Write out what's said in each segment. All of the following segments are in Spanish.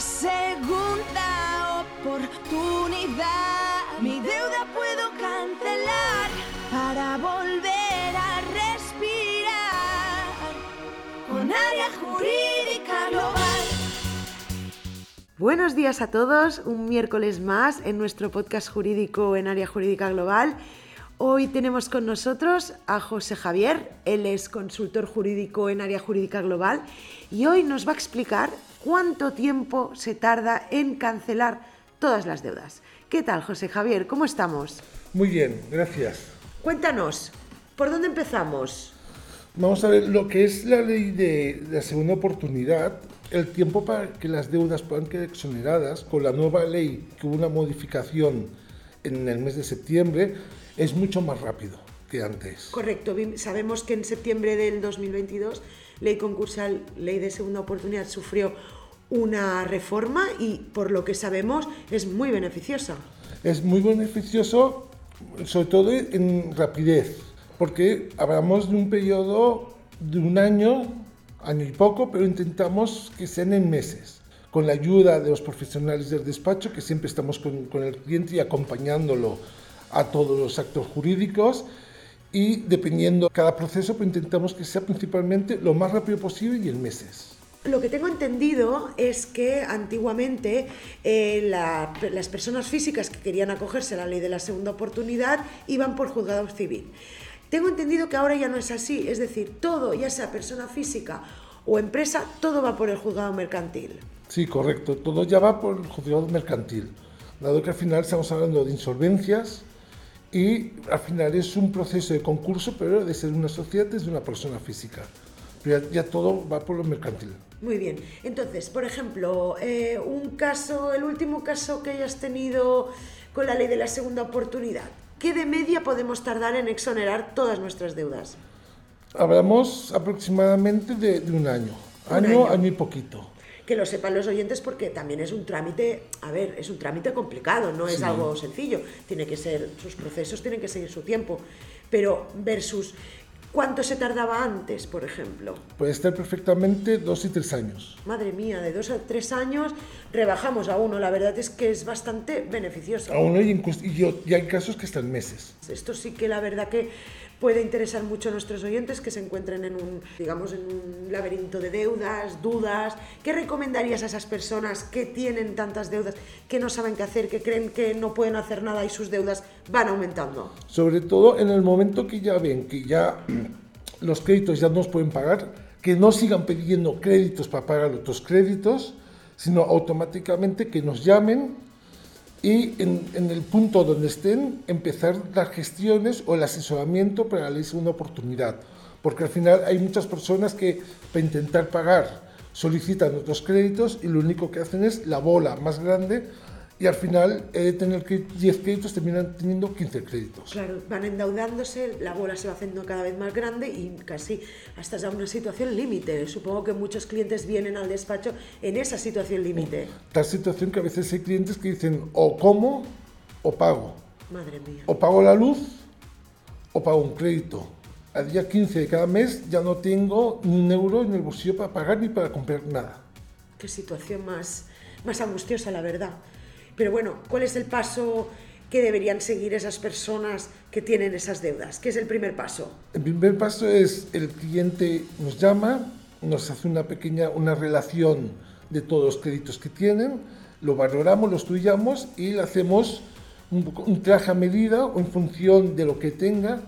segunda oportunidad. Mi deuda puedo cancelar para volver a respirar con área jurídica global. Buenos días a todos, un miércoles más en nuestro podcast jurídico en área jurídica global. Hoy tenemos con nosotros a José Javier, él es consultor jurídico en área jurídica global y hoy nos va a explicar cuánto tiempo se tarda en cancelar todas las deudas. ¿Qué tal, José Javier? ¿Cómo estamos? Muy bien, gracias. Cuéntanos, ¿por dónde empezamos? Vamos a ver lo que es la ley de la segunda oportunidad. El tiempo para que las deudas puedan quedar exoneradas, con la nueva ley que hubo una modificación en el mes de septiembre, es mucho más rápido que antes. Correcto, sabemos que en septiembre del 2022 ley concursal, ley de segunda oportunidad sufrió una reforma y por lo que sabemos es muy beneficiosa. Es muy beneficioso, sobre todo en rapidez, porque hablamos de un periodo de un año, año y poco, pero intentamos que sean en meses, con la ayuda de los profesionales del despacho, que siempre estamos con, el cliente y acompañándolo a todos los actos jurídicos y dependiendo cada proceso, pues intentamos que sea principalmente lo más rápido posible y en meses. Lo que tengo entendido es que antiguamente eh, las personas físicas que querían acogerse a la ley de la segunda oportunidad iban por juzgado civil. Tengo entendido que ahora ya no es así, es decir, todo, ya sea persona física o empresa, todo va por el juzgado mercantil. Sí, correcto, todo ya va por el juzgado mercantil, dado que al final estamos hablando de insolvencias, y al final es un proceso de concurso, pero de ser una sociedad desde una persona física. Pero ya, todo va por lo mercantil. Muy bien. Entonces, por ejemplo, eh, un caso, el último caso que hayas tenido con la ley de la segunda oportunidad, ¿qué de media podemos tardar en exonerar todas nuestras deudas? Hablamos aproximadamente de, un año. año, año y poquito que lo sepan los oyentes porque también es un trámite, a ver, es un trámite complicado, no es algo sencillo, tiene que ser, sus procesos tienen que seguir su tiempo, pero versus ¿Cuánto se tardaba antes, por ejemplo? Puede estar perfectamente dos y tres años. Madre mía, de dos a tres años rebajamos a uno. La verdad es que es bastante beneficioso. A uno y, y hay casos que están meses. Esto sí que la verdad que puede interesar mucho a nuestros oyentes que se encuentren en un, digamos, en un laberinto de deudas, dudas. ¿Qué recomendarías a esas personas que tienen tantas deudas, que no saben qué hacer, que creen que no pueden hacer nada y sus deudas van aumentando? Sobre todo en el momento que ya ven que ya los créditos ya no nos pueden pagar, que no sigan pidiendo créditos para pagar otros créditos, sino automáticamente que nos llamen y en, el punto donde estén empezar las gestiones o el asesoramiento para darles una oportunidad. Porque al final hay muchas personas que para intentar pagar solicitan otros créditos y lo único que hacen es la bola más grande y al final de tener 10 créditos terminan teniendo 15 créditos. Claro, van endeudándose, la bola se va haciendo cada vez más grande y casi hasta ya una situación límite. Supongo que muchos clientes vienen al despacho en esa situación límite. Tal situación que a veces hay clientes que dicen o como o pago. Madre mía. O pago la luz o pago un crédito. Al día 15 de cada mes ya no tengo ni un euro en el bolsillo para pagar ni para comprar nada. Qué situación más, más angustiosa, la verdad. Pero bueno, ¿cuál es el paso que deberían seguir esas personas que tienen esas deudas? ¿Qué es el primer paso? El primer paso es el cliente nos llama, nos hace una pequeña una relación de todos los créditos que tienen, lo valoramos, lo estudiamos y le hacemos un, un traje a medida o en función de lo que tenga,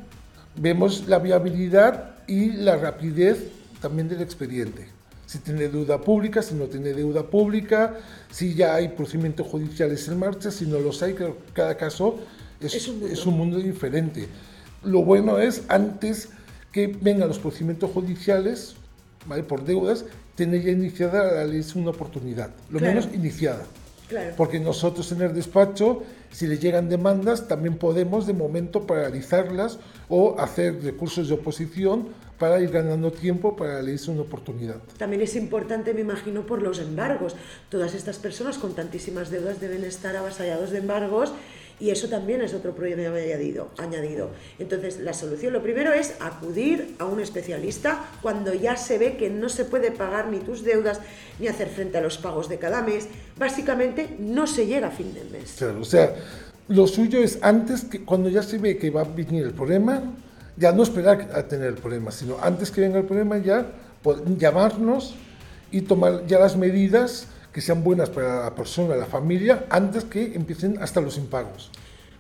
vemos la viabilidad y la rapidez también del expediente si tiene deuda pública, si no tiene deuda pública, si ya hay procedimientos judiciales en marcha, si no los hay, cada caso es, un, mundo. diferente. Lo bueno es, antes que vengan los procedimientos judiciales, ¿vale? por deudas, tener ya iniciada la ley es una oportunidad, lo menos iniciada. Porque nosotros en el despacho, si le llegan demandas, también podemos de momento paralizarlas o hacer recursos de oposición para ir ganando tiempo para leerse una oportunidad. También es importante, me imagino, por los embargos. Todas estas personas con tantísimas deudas deben estar avasallados de embargos Y eso también es otro problema añadido, añadido. Entonces, la solución, lo primero es acudir a un especialista cuando ya se ve que no se puede pagar ni tus deudas, ni hacer frente a los pagos de cada mes. Básicamente, no se llega a fin del mes. Claro, o sea, lo suyo es antes que cuando ya se ve que va a venir el problema, ya no esperar a tener el problema, sino antes que venga el problema ya llamarnos y tomar ya las medidas que sean buenas para la persona, la familia, antes que empiecen hasta los impagos.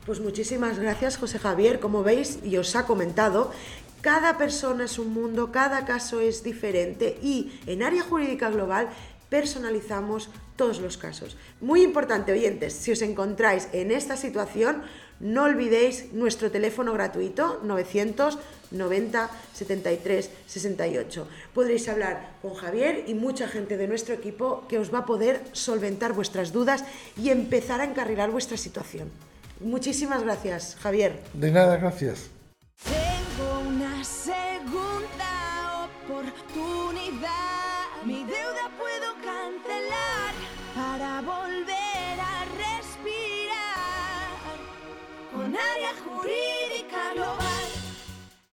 Pues muchísimas gracias, José Javier. Como veis, y os ha comentado, cada persona es un mundo, cada caso es diferente y en área jurídica global personalizamos todos los casos. Muy importante, oyentes, si os encontráis en esta situación, no olvidéis nuestro teléfono gratuito 990 73 68. Podréis hablar con Javier y mucha gente de nuestro equipo que os va a poder solventar vuestras dudas y empezar a encarrilar vuestra situación. Muchísimas gracias, Javier. De nada, gracias. Tengo una segunda oportunidad. Mi deuda puedo